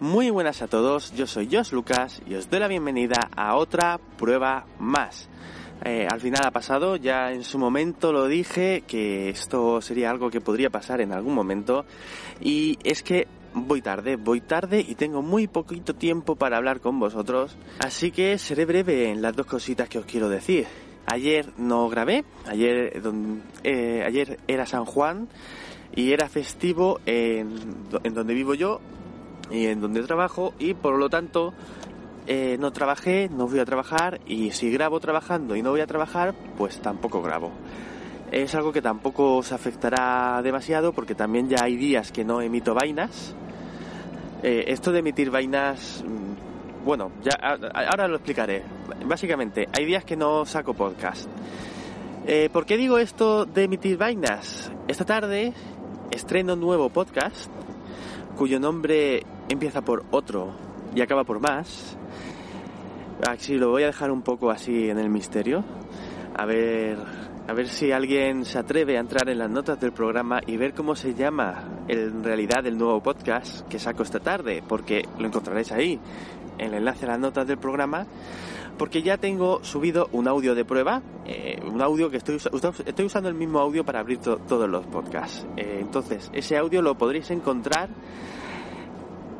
Muy buenas a todos, yo soy Josh Lucas y os doy la bienvenida a otra prueba más. Eh, al final ha pasado, ya en su momento lo dije que esto sería algo que podría pasar en algún momento y es que voy tarde, voy tarde y tengo muy poquito tiempo para hablar con vosotros, así que seré breve en las dos cositas que os quiero decir. Ayer no grabé, ayer, eh, ayer era San Juan y era festivo en donde vivo yo y en donde trabajo y por lo tanto eh, no trabajé, no voy a trabajar y si grabo trabajando y no voy a trabajar, pues tampoco grabo. Es algo que tampoco os afectará demasiado porque también ya hay días que no emito vainas. Eh, esto de emitir vainas, mm, bueno, ya ahora lo explicaré. Básicamente, hay días que no saco podcast. Eh, ¿Por qué digo esto de emitir vainas? Esta tarde estreno un nuevo podcast cuyo nombre empieza por otro y acaba por más. Así lo voy a dejar un poco así en el misterio. A ver, a ver si alguien se atreve a entrar en las notas del programa y ver cómo se llama en realidad el nuevo podcast que saco esta tarde, porque lo encontraréis ahí, el enlace a las notas del programa, porque ya tengo subido un audio de prueba, eh, un audio que estoy, estoy usando el mismo audio para abrir todos los podcasts. Eh, entonces, ese audio lo podréis encontrar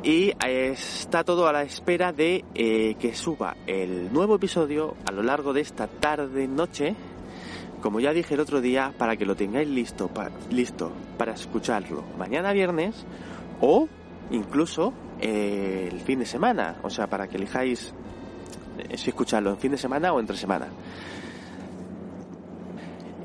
y está todo a la espera de eh, que suba el nuevo episodio a lo largo de esta tarde noche como ya dije el otro día para que lo tengáis listo listo para escucharlo mañana viernes o incluso eh, el fin de semana o sea para que elijáis eh, si escucharlo en fin de semana o entre semana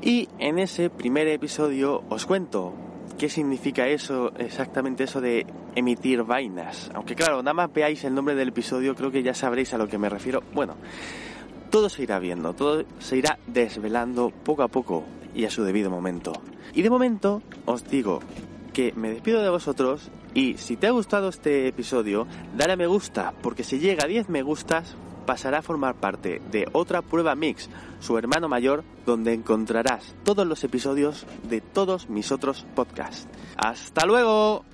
y en ese primer episodio os cuento qué significa eso, exactamente eso de emitir vainas. Aunque claro, nada más veáis el nombre del episodio, creo que ya sabréis a lo que me refiero. Bueno, todo se irá viendo, todo se irá desvelando poco a poco y a su debido momento. Y de momento os digo que me despido de vosotros y si te ha gustado este episodio, dale a me gusta, porque si llega a 10 me gustas, pasará a formar parte de otra prueba mix, su hermano mayor, donde encontrarás todos los episodios de todos mis otros podcasts. ¡Hasta luego!